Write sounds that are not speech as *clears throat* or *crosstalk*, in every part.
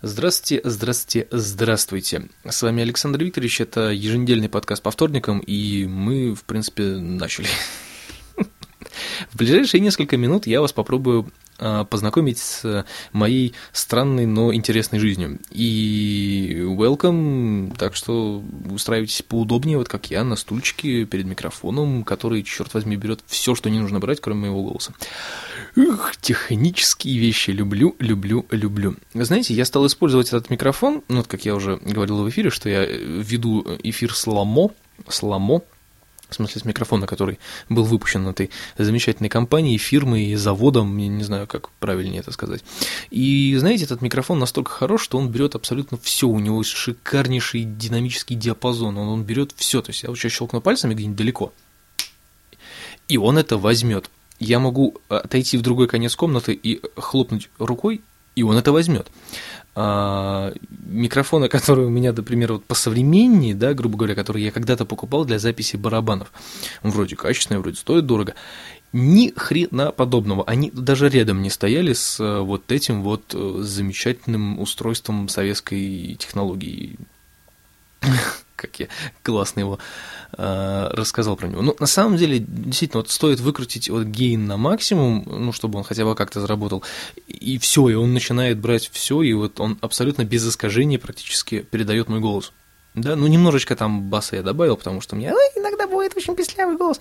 Здравствуйте, здравствуйте, здравствуйте. С вами Александр Викторович, это еженедельный подкаст по вторникам, и мы, в принципе, начали. *laughs* В ближайшие несколько минут я вас попробую познакомить с моей странной, но интересной жизнью. И welcome, так что устраивайтесь поудобнее, вот как я, на стульчике перед микрофоном, который, черт возьми, берет все, что не нужно брать, кроме моего голоса. Ух, технические вещи люблю, люблю, люблю. Знаете, я стал использовать этот микрофон, ну, вот как я уже говорил в эфире, что я веду эфир с Ламо, с Ламо, в смысле с микрофона, который был выпущен этой замечательной компанией, фирмой, заводом, я не знаю, как правильнее это сказать. И знаете, этот микрофон настолько хорош, что он берет абсолютно все, у него шикарнейший динамический диапазон, он, он берет все, то есть я вот сейчас щелкну пальцами где-нибудь далеко, и он это возьмет. Я могу отойти в другой конец комнаты и хлопнуть рукой, и он это возьмет. А, микрофоны, которые у меня, например, вот посовременнее, да, грубо говоря, которые я когда-то покупал для записи барабанов. Он вроде качественный, вроде стоит дорого. Ни хрена подобного. Они даже рядом не стояли с э, вот этим вот э, замечательным устройством советской технологии как я классно его э, рассказал про него. Ну, на самом деле, действительно, вот стоит выкрутить вот гейн на максимум, ну, чтобы он хотя бы как-то заработал, и все, и он начинает брать все, и вот он абсолютно без искажений практически передает мой голос. Да, ну немножечко там баса я добавил, потому что ну, иногда бывает очень песклявый голос.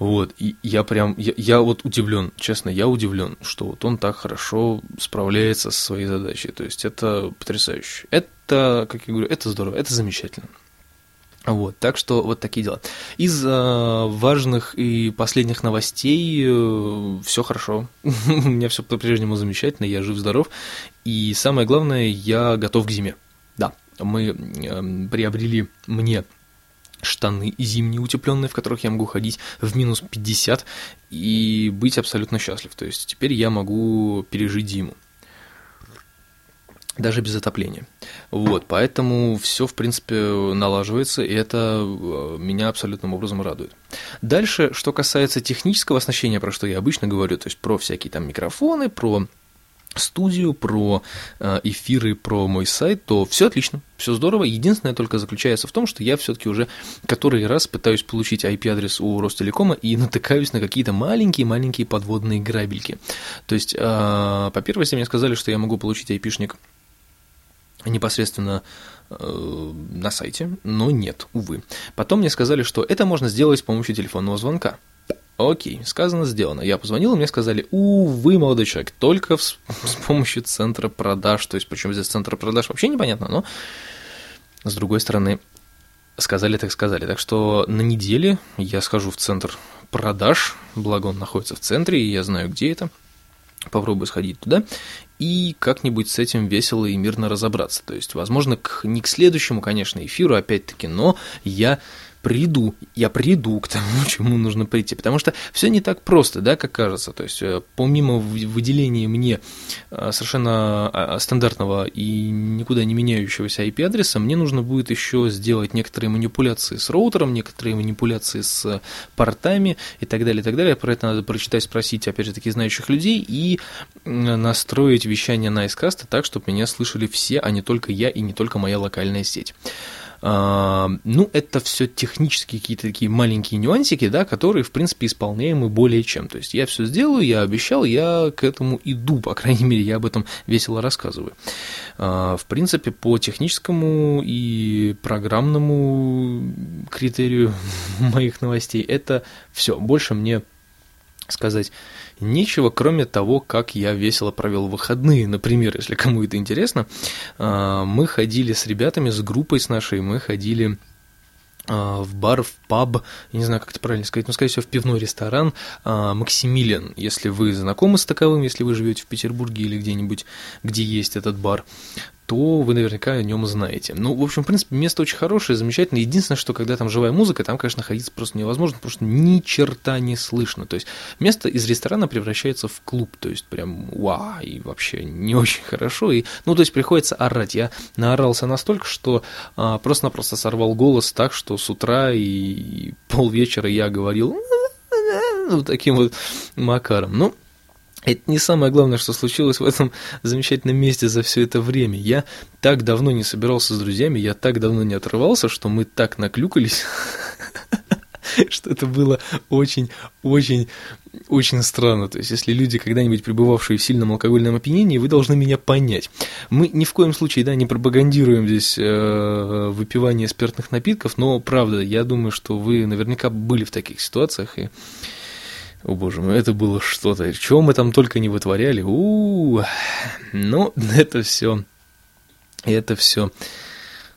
Вот, и я прям, я, я вот удивлен, честно, я удивлен, что вот он так хорошо справляется со своей задачей. То есть это потрясающе. Это, как я говорю, это здорово, это замечательно. Вот, так что вот такие дела. Из э, важных и последних новостей э, все хорошо. *laughs* У меня все по-прежнему замечательно, я жив-здоров. И самое главное, я готов к зиме. Да, мы э, приобрели мне штаны зимние утепленные, в которых я могу ходить в минус 50 и быть абсолютно счастлив. То есть теперь я могу пережить зиму. Даже без отопления. Вот, поэтому все, в принципе, налаживается, и это э, меня абсолютным образом радует. Дальше, что касается технического оснащения, про что я обычно говорю, то есть про всякие там микрофоны, про студию, про э, эфиры, про мой сайт, то все отлично, все здорово. Единственное только заключается в том, что я все-таки уже который раз пытаюсь получить IP-адрес у Ростелекома и натыкаюсь на какие-то маленькие-маленькие подводные грабельки. То есть, э, по первости мне сказали, что я могу получить IP-шник непосредственно э, на сайте, но нет, увы. Потом мне сказали, что это можно сделать с помощью телефонного звонка. Окей, сказано, сделано. Я позвонил, и мне сказали, увы, молодой человек, только с, с помощью центра продаж. То есть, почему здесь центр продаж, вообще непонятно, но с другой стороны, сказали так сказали. Так что на неделе я схожу в центр продаж, благо он находится в центре, и я знаю, где это. Попробую сходить туда и как-нибудь с этим весело и мирно разобраться. То есть, возможно, к, не к следующему, конечно, эфиру, опять-таки, но я приду, я приду к тому, *laughs* чему нужно прийти. Потому что все не так просто, да, как кажется. То есть, э, помимо выделения мне э, совершенно а, а, стандартного и никуда не меняющегося IP-адреса, мне нужно будет еще сделать некоторые манипуляции с роутером, некоторые манипуляции с портами и так далее, и так далее. Про это надо прочитать, спросить, опять же, таки знающих людей и настроить вещание на Icecast так, чтобы меня слышали все, а не только я и не только моя локальная сеть. Ну, это все технические какие-то такие маленькие нюансики, да, которые, в принципе, исполняемы более чем. То есть я все сделаю, я обещал, я к этому иду, по крайней мере, я об этом весело рассказываю. А, в принципе, по техническому и программному критерию *laughs* моих новостей это все. Больше мне сказать нечего, кроме того, как я весело провел выходные. Например, если кому это интересно, а, мы ходили с ребятами, с группой с нашей, мы ходили а, в бар, в паб, я не знаю, как это правильно сказать, но, скорее всего, в пивной ресторан а, Максимилиан, если вы знакомы с таковым, если вы живете в Петербурге или где-нибудь, где есть этот бар, то вы наверняка о нем знаете. Ну, в общем, в принципе, место очень хорошее, замечательное. Единственное, что когда там живая музыка, там, конечно, находиться просто невозможно, потому что ни черта не слышно. То есть место из ресторана превращается в клуб, то есть прям вау, и вообще не очень хорошо. И, ну, то есть приходится орать. Я наорался настолько, что а, просто-напросто сорвал голос так, что с утра и, и полвечера я говорил вот таким вот макаром. Ну, Это не самое главное, что случилось в этом замечательном месте за все это время. Я так давно не собирался с друзьями, я так давно не отрывался, что мы так наклюкались, *laughs* что это было очень, очень, очень странно. То есть, если люди, когда-нибудь пребывавшие в сильном алкогольном опьянении, вы должны меня понять. Мы ни в коем случае, да, не пропагандируем здесь э, выпивание спиртных напитков, но, правда, я думаю, что вы наверняка были в таких ситуациях, и о боже мой, это было что-то. Чего мы там только не вытворяли. У, -у, -у. Ну, это все. Это все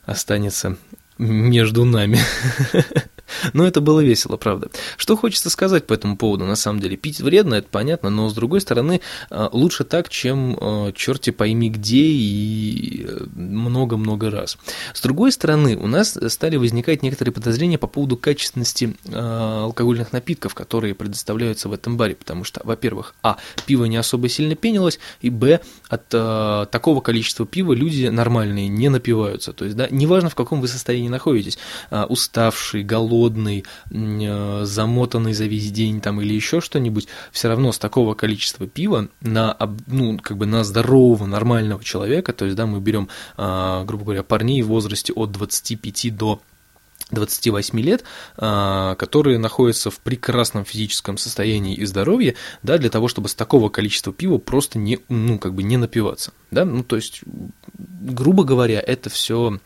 останется между нами. *laughs* Но это было весело, правда. Что хочется сказать по этому поводу, на самом деле. Пить вредно, это понятно, но с другой стороны, а, лучше так, чем а, черти пойми где и э, много-много раз. С другой стороны, у нас стали возникать некоторые подозрения по поводу качественности алкогольных напитков, которые предоставляются в этом баре, потому что, во-первых, а, пиво не особо сильно пенилось, и, б, от такого количества пива люди нормальные не напиваются. То есть, да, неважно, в каком вы состоянии находитесь, уставший, голодный, голодный, э, замотанный за весь день там или еще что-нибудь, все равно с такого количества пива на, ну, как бы на здорового, нормального человека, то есть, да, мы берем, а, грубо говоря, парней в возрасте от 25 до 28 лет, а, которые находятся в прекрасном физическом состоянии и здоровье, да, для того, чтобы с такого количества пива просто не, ну, как бы не напиваться, да, ну, то есть, грубо говоря, это все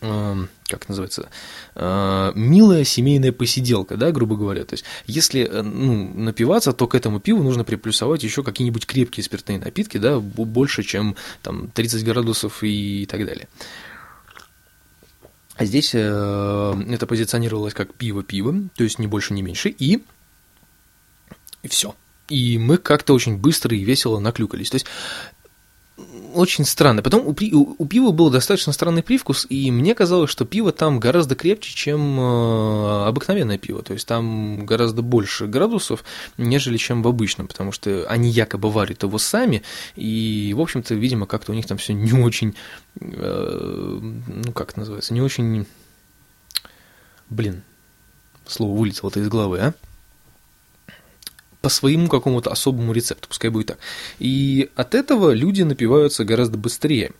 как называется, э, милая семейная посиделка, да, грубо говоря. То есть, если э, ну, напиваться, то к этому пиву нужно приплюсовать еще какие-нибудь крепкие спиртные напитки, да, больше, чем там 30 градусов и так далее. А здесь э, это позиционировалось как пиво-пиво, то есть не больше, не меньше, и, и все. И мы как-то очень быстро и весело наклюкались. То есть очень странно. Потом у, у, у пива был достаточно странный привкус, и мне казалось, что пиво там гораздо крепче, чем э, обыкновенное пиво. То есть там гораздо больше градусов, нежели чем в обычном, потому что они якобы варят его сами, и, в общем-то, видимо, как-то у них там все не очень, э, ну как это называется, не очень, блин, слово вылетело-то из головы, а? По своему какому-то особому рецепту, пускай будет так. И от этого люди напиваются гораздо быстрее.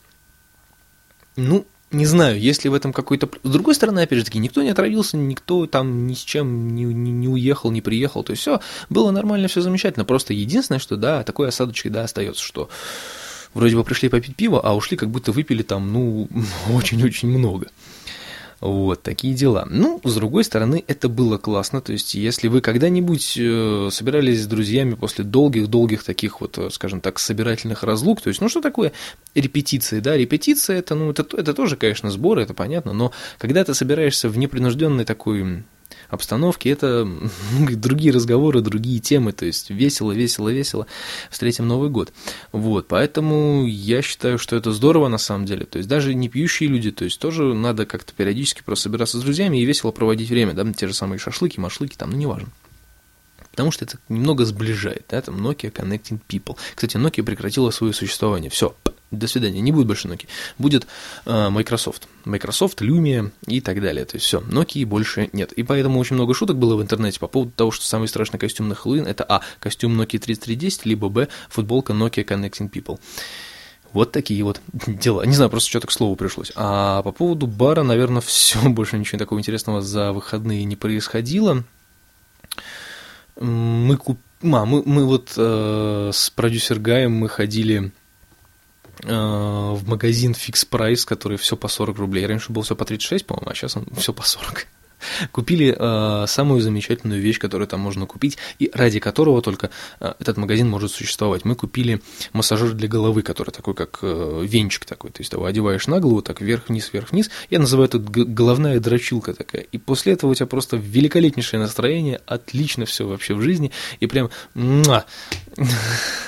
Ну, не знаю, есть ли в этом какой-то... С другой стороны, опять же таки, никто не отравился, никто там ни с чем не, не, не уехал, не приехал, то есть все было нормально, все замечательно. Просто единственное, что да, такой осадочек, да, остается, что вроде бы пришли попить пиво, а ушли, как будто выпили там, ну, *laughs* очень-очень много. Вот, такие дела. Ну, с другой стороны, это было классно. То есть, если вы когда-нибудь э, собирались с друзьями после долгих-долгих таких вот, э, скажем так, собирательных разлук, то есть, ну, что такое репетиции, да? Репетиция это, ну, это, это тоже, конечно, сборы, это понятно, но когда ты собираешься в непринужденной такой обстановке, это *laughs* другие разговоры, другие темы, то есть весело, весело, весело. Встретим Новый год. Вот, поэтому я считаю, что это здорово на самом деле, то есть даже не пьющие люди, то есть тоже надо как-то периодически просто собираться с друзьями и весело проводить время, да, те же самые шашлыки, машлыки, там, ну, неважно. Потому что это немного сближает, да, там Nokia Connecting People. Кстати, Nokia прекратила свое существование, все, до свидания, не будет больше Nokia, будет э, Microsoft, Microsoft, Lumia и так далее, то есть все, Nokia больше нет, и поэтому очень много шуток было в интернете по поводу того, что самый страшный костюм на Хэллоуин это а, костюм Nokia 3310, либо б, футболка Nokia Connecting People. Вот такие вот *laughs* дела. Не знаю, просто что-то к слову пришлось. А по поводу бара, наверное, *laughs* все, больше ничего такого интересного за выходные не происходило. Мы купили а, мы, мы вот э, с продюсер Гаем мы ходили в магазин Fix Price, который все по 40 рублей. Раньше было все по 36, по-моему, а сейчас он все по 40. *laughs* Купили э, самую замечательную вещь, которую там можно купить, и ради которого только э, этот магазин может существовать. Мы купили массажер для головы, который такой, как э, венчик такой. То есть его одеваешь на голову, так вверх-вниз, вверх-вниз. Я называю это головная дрочилка такая. И после этого у тебя просто великолепнейшее настроение, отлично все вообще в жизни, и прям *laughs*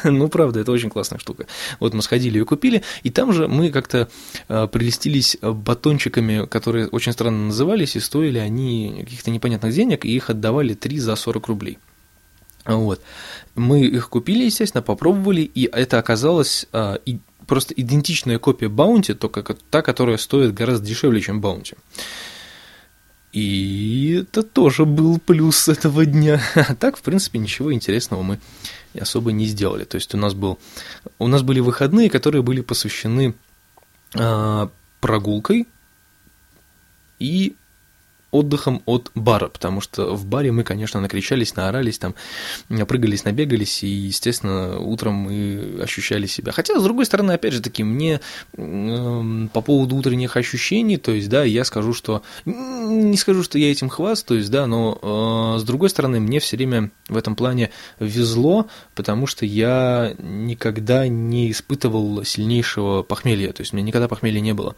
ну, правда, это очень классная штука. Вот мы сходили и купили, и там же мы как-то э, прелестились батончиками, которые очень странно назывались, и стоили они они каких-то непонятных денег, и их отдавали 3 за 40 рублей. Вот. Мы их купили, естественно, попробовали, и это оказалось а, и, просто идентичная копия Баунти, только та, которая стоит гораздо дешевле, чем Баунти. И это тоже был плюс этого дня. А *laughs* так, в принципе, ничего интересного мы особо не сделали. То есть у нас, был, у нас были выходные, которые были посвящены э, прогулкой и отдыхом от бара, потому что в баре мы, конечно, накричались, наорались, там, прыгались, набегались, и, естественно, утром мы ощущали себя. Хотя, с другой стороны, опять же таки, мне э, по поводу утренних ощущений, то есть, да, я скажу, что, не скажу, что я этим хвастаюсь, да, но, э, с другой стороны, мне все время в этом плане везло, потому что я никогда не испытывал сильнейшего похмелья, то есть, у меня никогда похмелья не было.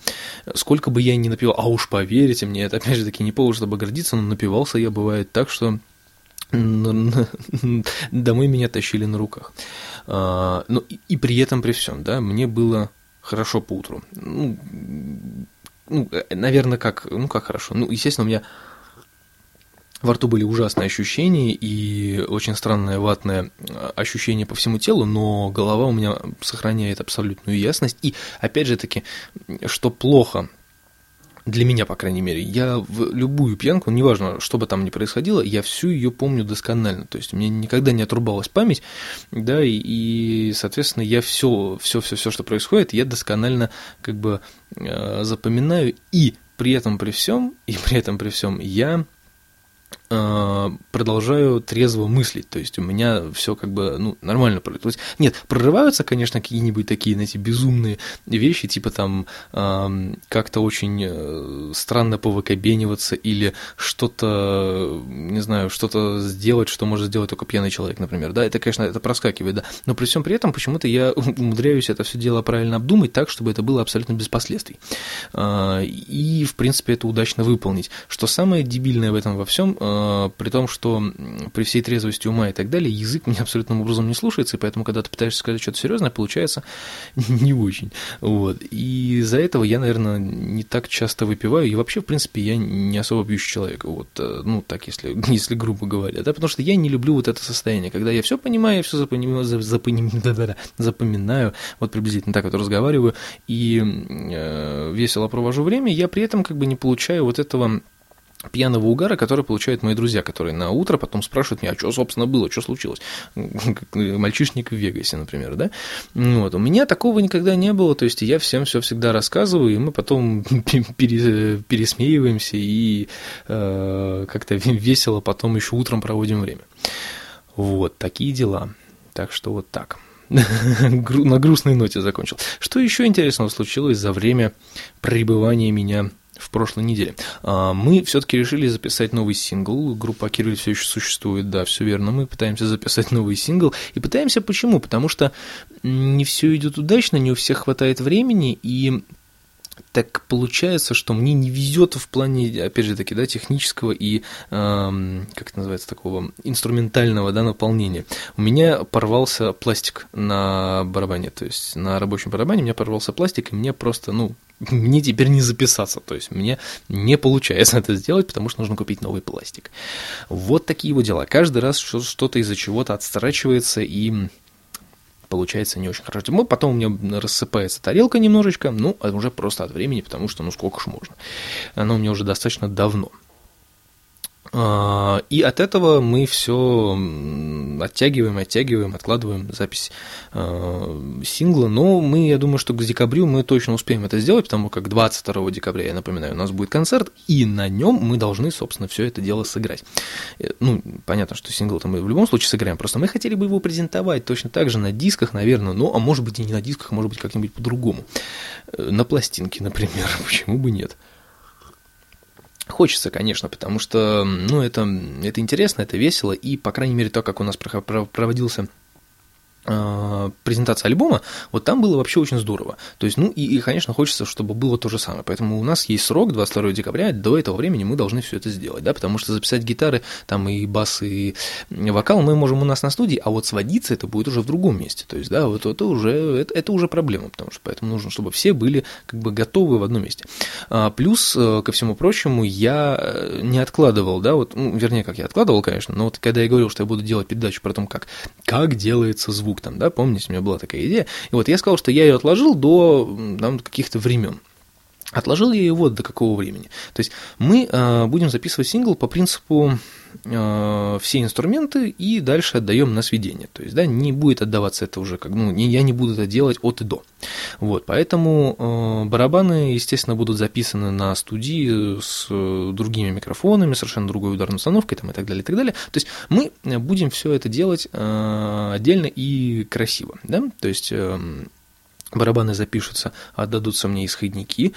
Сколько бы я ни напивал, а уж поверьте мне, это, опять же таки, не повод, чтобы гордиться, но напивался я, бывает так, что домой меня тащили на руках. А, ну, и при этом, при всем, да, мне было хорошо по утру. Ну, ну, наверное, как, ну, как хорошо. Ну, естественно, у меня во рту были ужасные ощущения и очень странное ватное ощущение по всему телу, но голова у меня сохраняет абсолютную ясность. И, опять же таки, что плохо для меня, по крайней мере, я в любую пьянку, неважно, что бы там ни происходило, я всю ее помню досконально. То есть мне никогда не отрубалась память, да, и, и соответственно, я все, все, все, все, что происходит, я досконально как бы э, запоминаю, и при этом при всем, и при этом при всем я продолжаю трезво мыслить, то есть у меня все как бы ну, нормально происходит. Нет, прорываются, конечно, какие-нибудь такие, знаете, безумные вещи, типа там э, как-то очень э, странно повыкобениваться или что-то, не знаю, что-то сделать, что может сделать только пьяный человек, например, да, это, конечно, это проскакивает, да, но при всем при этом почему-то я *laughs* умудряюсь это все дело правильно обдумать так, чтобы это было абсолютно без последствий. И, в принципе, это удачно выполнить. Что самое дебильное в этом во всем, Э, при том, что при всей трезвости ума и так далее, язык меня абсолютным образом не слушается, и поэтому, когда ты пытаешься сказать что-то серьезное, получается *laughs* не очень. Вот. И из-за этого я, наверное, не так часто выпиваю, и вообще, в принципе, я не особо пьющий человек, вот, э, ну, так, если, *laughs* если грубо говоря, да, потому что я не люблю вот это состояние, когда я все понимаю, я все запоминаю, запоминаю, *laughs* запоминаю, вот приблизительно так вот разговариваю, и э, весело провожу время, я при этом как бы не получаю вот этого пьяного угара, который получают мои друзья, которые на утро потом спрашивают меня, а что, собственно, было, что случилось? *laughs* Мальчишник в Вегасе, например, да? Вот. У меня такого никогда не было, то есть я всем все всегда рассказываю, и мы потом *laughs* пересмеиваемся и э, как-то весело потом еще утром проводим время. Вот, такие дела. Так что вот так. *laughs* На грустной ноте закончил. Что еще интересного случилось за время пребывания меня в прошлой неделе. А, мы все-таки решили записать новый сингл. Группа Кирилл все еще существует, да, все верно. Мы пытаемся записать новый сингл. И пытаемся почему? Потому что не все идет удачно, не у всех хватает времени, и так получается, что мне не везет в плане, опять же таки, да, технического и, э, как это называется, такого инструментального, да, наполнения. У меня порвался пластик на барабане, то есть на рабочем барабане у меня порвался пластик, и мне просто, ну, мне теперь не записаться, то есть мне не получается *laughs* это сделать, потому что нужно купить новый пластик. Вот такие вот дела. Каждый раз что-то из-за чего-то отстрачивается и получается не очень хорошо. Ну, потом у меня рассыпается тарелка немножечко, ну, а уже просто от времени, потому что, ну, сколько ж можно. Оно у меня уже достаточно давно. А, и от этого мы все оттягиваем, оттягиваем, откладываем запись а, сингла. Но мы, я думаю, что к декабрю мы точно успеем это сделать, потому как 22 декабря, я напоминаю, у нас будет концерт, и на нем мы должны, собственно, все это дело сыграть. Э, ну, понятно, что сингл-то мы в любом случае сыграем, просто мы хотели бы его презентовать точно так же на дисках, наверное, ну, а может быть и не на дисках, а может быть как-нибудь по-другому. Э, на пластинке, например, *laughs* почему бы нет. Хочется, конечно, потому что, ну, это, это интересно, это весело, и, по крайней мере, то, как у нас проводился презентация альбома, вот там было вообще очень здорово. То есть, ну и, и, конечно, хочется, чтобы было то же самое. Поэтому у нас есть срок, 22 декабря, до этого времени мы должны все это сделать, да, потому что записать гитары, там и бас, и вокал мы можем у нас на студии, а вот сводиться это будет уже в другом месте. То есть, да, вот это уже, это, это уже проблема, потому что поэтому нужно, чтобы все были как бы готовы в одном месте. А, плюс, э, ко всему прочему, я э, не откладывал, да, вот, ну, вернее, как я откладывал, конечно, но вот когда я говорил, что я буду делать передачу про то, как, как делается звук, звук там, да, помните, у меня была такая идея. И вот я сказал, что я ее отложил до каких-то времен. Отложил я его до какого времени? То есть мы э, будем записывать сингл по принципу э, все инструменты и дальше отдаем на сведение. То есть, да, не будет отдаваться это уже как, ну, не, я не буду это делать от и до. Вот, поэтому э, барабаны, естественно, будут записаны на студии с другими микрофонами, совершенно другой ударной установкой там, и так далее, и так далее. То есть мы будем все это делать э, отдельно и красиво, да, то есть э, барабаны запишутся, отдадутся мне исходники,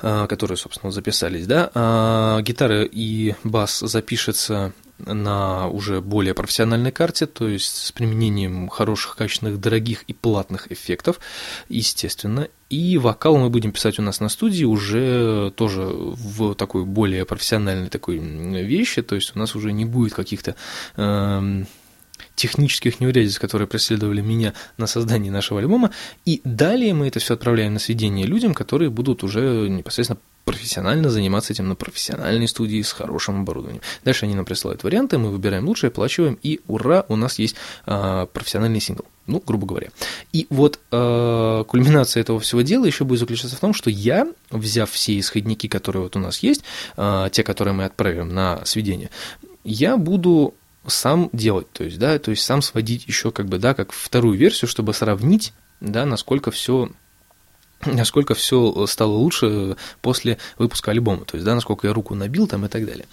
а, которые, собственно, записались, да, а гитара и бас запишется на уже более профессиональной карте, то есть с применением хороших, качественных, дорогих и платных эффектов, естественно. И вокал мы будем писать у нас на студии уже тоже в такой более профессиональной такой вещи, то есть у нас уже не будет каких-то э, технических неурядиц, которые преследовали меня на создании нашего альбома. И далее мы это все отправляем на сведение людям, которые будут уже непосредственно профессионально заниматься этим на профессиональной студии с хорошим оборудованием. Дальше они нам присылают варианты, мы выбираем лучшее, оплачиваем, и ура, у нас есть э, профессиональный сингл. Ну, грубо говоря. И вот э, кульминация этого всего дела еще будет заключаться в том, что я, взяв все исходники, которые вот у нас есть, э, те, которые мы отправим на сведение, я буду сам делать, то есть, да, то есть сам сводить еще как бы, да, как вторую версию, чтобы сравнить, да, насколько все *clears throat* насколько все стало лучше после выпуска альбома, то есть, да, насколько я руку набил там и так далее.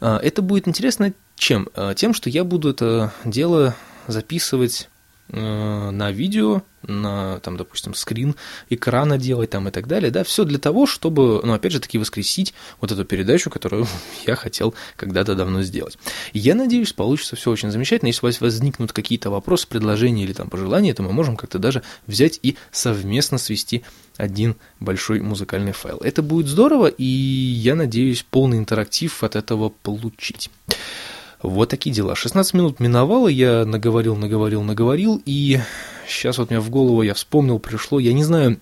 А, это будет интересно чем? А, тем, что я буду это дело записывать Э, на видео, на, там, допустим, скрин экрана делать там и так далее, да, все для того, чтобы, ну, опять же таки, воскресить вот эту передачу, которую *laughs* я хотел когда-то давно сделать. Я надеюсь, получится все очень замечательно. Если у вас возникнут какие-то вопросы, предложения или там пожелания, то мы можем как-то даже взять и совместно свести один большой музыкальный файл. Это будет здорово, и я надеюсь полный интерактив от этого получить. Вот такие дела. 16 минут миновало, я наговорил, наговорил, наговорил, и сейчас вот мне в голову я вспомнил, пришло, я не знаю,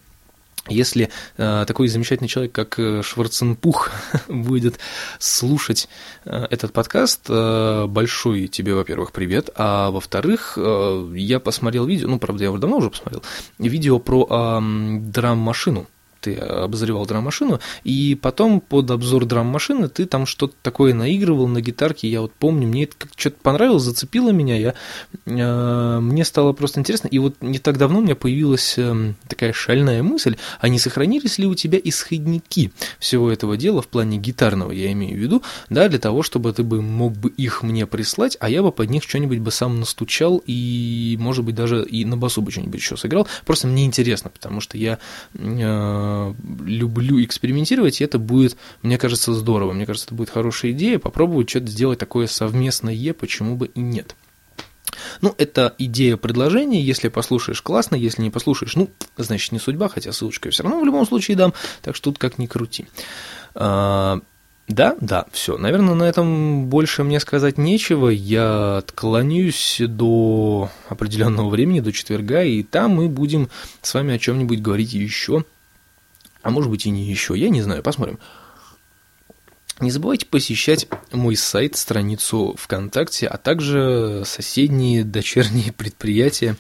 если э, такой замечательный человек, как э, Шварценпух, *laughs* будет слушать э, этот подкаст, э, большой тебе, во-первых, привет, а во-вторых, э, я посмотрел видео, ну, правда, я его давно уже посмотрел, видео про э, драм-машину, ты обозревал драм-машину, и потом под обзор драм-машины ты там что-то такое наигрывал на гитарке, я вот помню, мне это что-то понравилось, зацепило меня, я, э, мне стало просто интересно, и вот не так давно у меня появилась э, такая шальная мысль, а не сохранились ли у тебя исходники всего этого дела в плане гитарного, я имею в виду, да, для того, чтобы ты бы мог бы их мне прислать, а я бы под них что-нибудь бы сам настучал, и, может быть, даже и на басу бы что-нибудь еще сыграл, просто мне интересно, потому что я э, люблю экспериментировать, и это будет, мне кажется, здорово. Мне кажется, это будет хорошая идея, попробовать что-то сделать такое совместное, почему бы и нет. Ну, это идея предложения, если послушаешь, классно, если не послушаешь, ну, значит, не судьба, хотя ссылочку я все равно в любом случае дам, так что тут как ни крути. А, да, да, все. Наверное, на этом больше мне сказать нечего. Я отклонюсь до определенного времени, до четверга, и там мы будем с вами о чем-нибудь говорить еще а может быть и не еще, я не знаю, посмотрим. Не забывайте посещать мой сайт, страницу ВКонтакте, а также соседние дочерние *laughs* предприятия,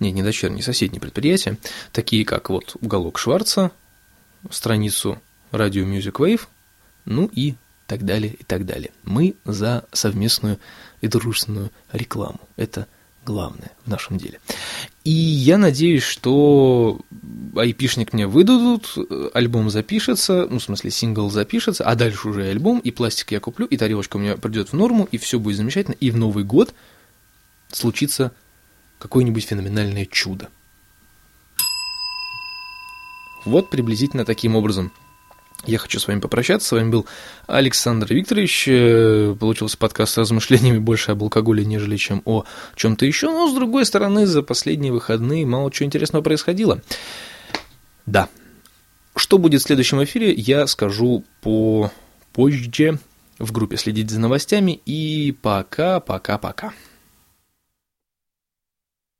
не, не дочерние, соседние предприятия, такие как вот уголок Шварца, страницу Radio Music Wave, ну и так далее, и так далее. Мы за совместную и дружественную рекламу. Это главное в нашем деле. И я надеюсь, что айпишник мне выдадут, альбом запишется, ну, в смысле, сингл запишется, а дальше уже альбом, и пластик я куплю, и тарелочка у меня придет в норму, и все будет замечательно, и в Новый год случится какое-нибудь феноменальное чудо. Вот приблизительно таким образом я хочу с вами попрощаться. С вами был Александр Викторович. Э, получился подкаст с размышлениями больше об алкоголе, нежели чем о чем-то еще. Но, с другой стороны, за последние выходные мало чего интересного происходило. Да. Что будет в следующем эфире, я скажу по позже в группе «Следить за новостями». И пока-пока-пока.